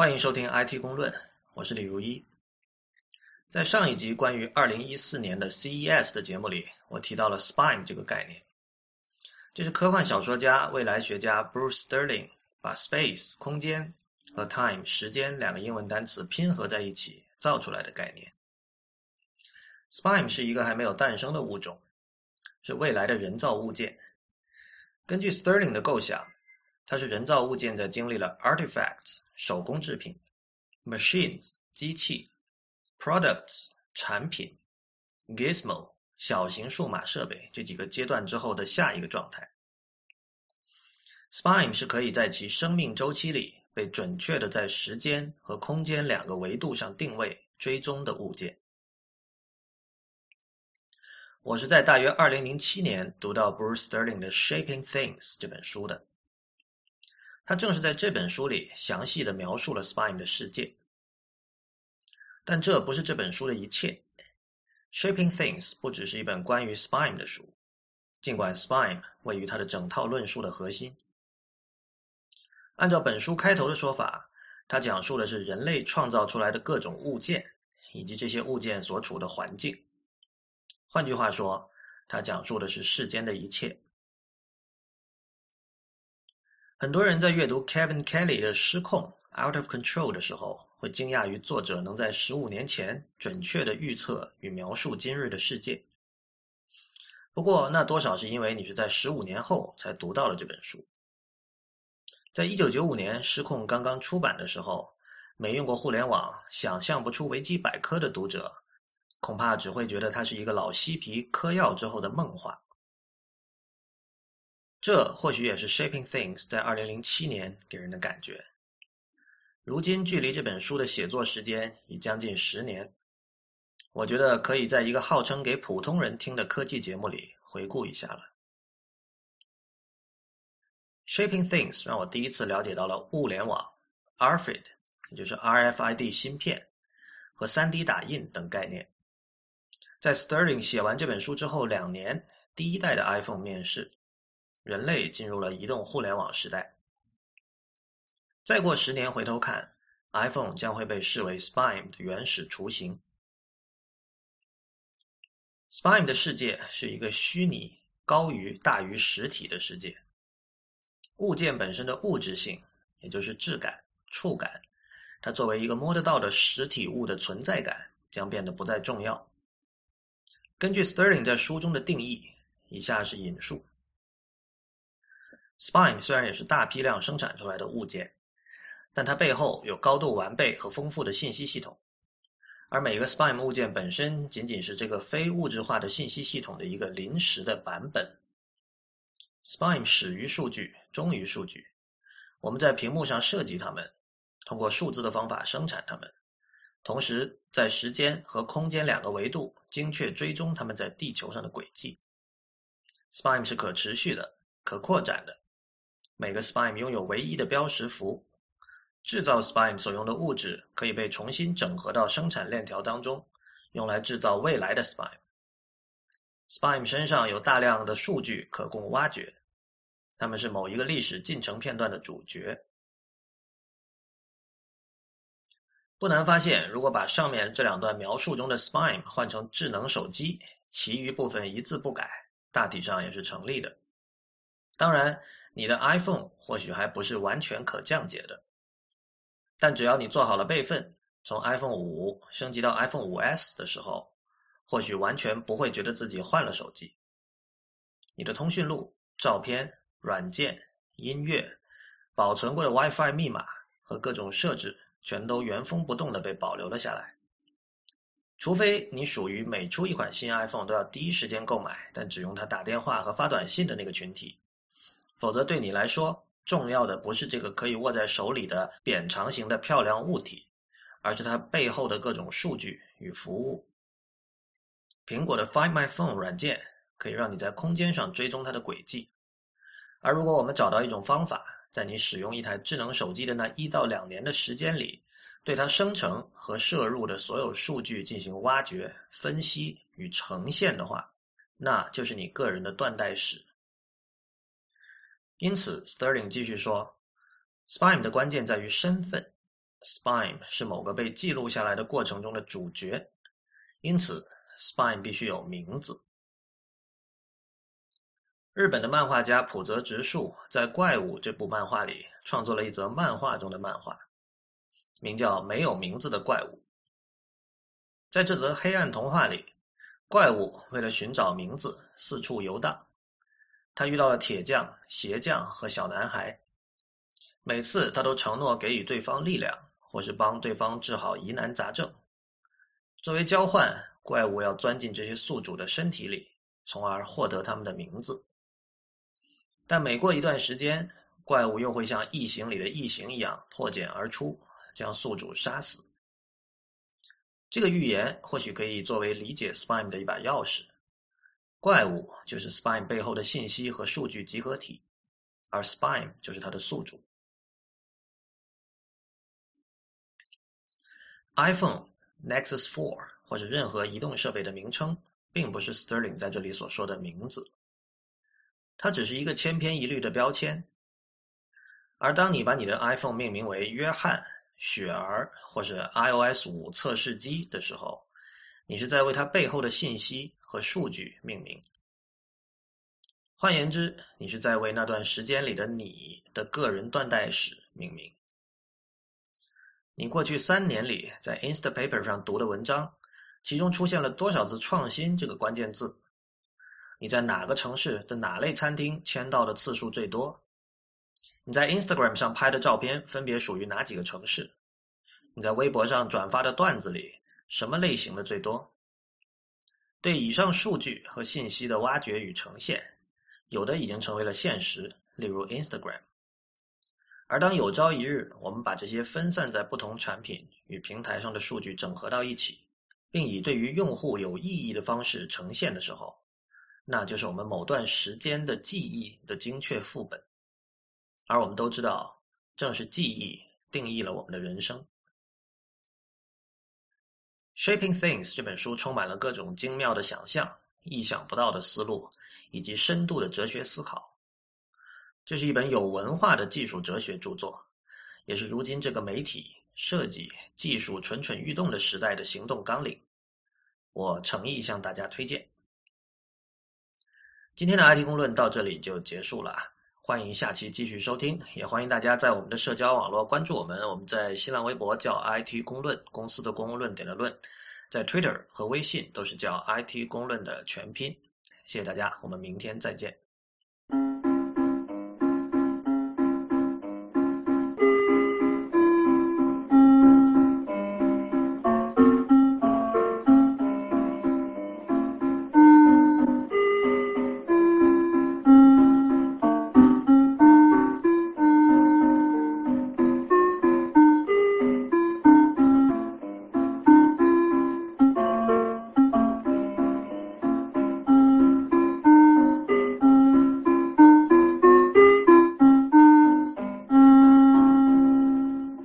欢迎收听 IT 公论，我是李如一。在上一集关于二零一四年的 CES 的节目里，我提到了 SPIME 这个概念。这是科幻小说家、未来学家 Bruce Sterling 把 space 空间和 time 时间两个英文单词拼合在一起造出来的概念。SPIME 是一个还没有诞生的物种，是未来的人造物件。根据 Sterling 的构想。它是人造物件在经历了 artifacts 手工制品、machines 机器、products 产品、gizmo 小型数码设备这几个阶段之后的下一个状态。Spime 是可以在其生命周期里被准确的在时间和空间两个维度上定位追踪的物件。我是在大约2007年读到 Bruce Sterling 的《Shaping Things》这本书的。他正是在这本书里详细的描述了 SPINE 的世界，但这不是这本书的一切。Shaping Things 不只是一本关于 SPINE 的书，尽管 SPINE 位于他的整套论述的核心。按照本书开头的说法，他讲述的是人类创造出来的各种物件，以及这些物件所处的环境。换句话说，他讲述的是世间的一切。很多人在阅读 Kevin Kelly 的《失控》（Out of Control） 的时候，会惊讶于作者能在十五年前准确的预测与描述今日的世界。不过，那多少是因为你是在十五年后才读到了这本书。在一九九五年《失控》刚刚出版的时候，没用过互联网、想象不出维基百科的读者，恐怕只会觉得它是一个老嬉皮嗑药之后的梦话。这或许也是《Shaping Things》在二零零七年给人的感觉。如今距离这本书的写作时间已将近十年，我觉得可以在一个号称给普通人听的科技节目里回顾一下了。《Shaping Things》让我第一次了解到了物联网、RFID，也就是 RFID 芯片和 3D 打印等概念。在 Sterling 写完这本书之后两年，第一代的 iPhone 面世。人类进入了移动互联网时代。再过十年回头看，iPhone 将会被视为 Spime 的原始雏形。Spime 的世界是一个虚拟高于大于实体的世界。物件本身的物质性，也就是质感、触感，它作为一个摸得到的实体物的存在感，将变得不再重要。根据 Sterling 在书中的定义，以下是引述。Spime 虽然也是大批量生产出来的物件，但它背后有高度完备和丰富的信息系统，而每个 Spime 物件本身仅仅是这个非物质化的信息系统的一个临时的版本。Spime 始于数据，终于数据。我们在屏幕上设计它们，通过数字的方法生产它们，同时在时间和空间两个维度精确追踪它们在地球上的轨迹。Spime 是可持续的、可扩展的。每个 SPIM 拥有唯一的标识符，制造 SPIM 所用的物质可以被重新整合到生产链条当中，用来制造未来的 SPIM。SPIM 身上有大量的数据可供挖掘，它们是某一个历史进程片段的主角。不难发现，如果把上面这两段描述中的 SPIM 换成智能手机，其余部分一字不改，大体上也是成立的。当然。你的 iPhone 或许还不是完全可降解的，但只要你做好了备份，从 iPhone 五升级到 iPhone 五 S 的时候，或许完全不会觉得自己换了手机。你的通讯录、照片、软件、音乐、保存过的 WiFi 密码和各种设置，全都原封不动的被保留了下来。除非你属于每出一款新 iPhone 都要第一时间购买，但只用它打电话和发短信的那个群体。否则，对你来说，重要的不是这个可以握在手里的扁长形的漂亮物体，而是它背后的各种数据与服务。苹果的 Find My Phone 软件可以让你在空间上追踪它的轨迹，而如果我们找到一种方法，在你使用一台智能手机的那一到两年的时间里，对它生成和摄入的所有数据进行挖掘、分析与呈现的话，那就是你个人的断代史。因此，Sterling 继续说，Spime 的关键在于身份，，spime 是某个被记录下来的过程中的主角，因此 spime 必须有名字。日本的漫画家浦泽直树在《怪物》这部漫画里创作了一则漫画中的漫画，名叫《没有名字的怪物》。在这则黑暗童话里，怪物为了寻找名字四处游荡，他遇到了铁匠、鞋匠和小男孩。每次他都承诺给予对方力量，或是帮对方治好疑难杂症。作为交换，怪物要钻进这些宿主的身体里，从而获得他们的名字。但每过一段时间，怪物又会像异形里的异形一样破茧而出，将宿主杀死。这个预言或许可以作为理解 Spime 的一把钥匙。怪物就是 Spime 背后的信息和数据集合体，而 Spime 就是它的宿主。iPhone、Nexus 4或者任何移动设备的名称，并不是 Sterling 在这里所说的名字，它只是一个千篇一律的标签。而当你把你的 iPhone 命名为约翰、雪儿或者 iOS 五测试机的时候，你是在为它背后的信息和数据命名。换言之，你是在为那段时间里的你的个人断代史命名。你过去三年里在 Instapaper 上读的文章，其中出现了多少次“创新”这个关键字？你在哪个城市的哪类餐厅签到的次数最多？你在 Instagram 上拍的照片分别属于哪几个城市？你在微博上转发的段子里什么类型的最多？对以上数据和信息的挖掘与呈现，有的已经成为了现实，例如 Instagram。而当有朝一日，我们把这些分散在不同产品与平台上的数据整合到一起，并以对于用户有意义的方式呈现的时候，那就是我们某段时间的记忆的精确副本。而我们都知道，正是记忆定义了我们的人生。《Shaping Things》这本书充满了各种精妙的想象、意想不到的思路以及深度的哲学思考。这是一本有文化的技术哲学著作，也是如今这个媒体、设计、技术蠢蠢欲动的时代的行动纲领。我诚意向大家推荐。今天的 IT 公论到这里就结束了，欢迎下期继续收听，也欢迎大家在我们的社交网络关注我们。我们在新浪微博叫 IT 公论，公司的公论点的论，在 Twitter 和微信都是叫 IT 公论的全拼。谢谢大家，我们明天再见。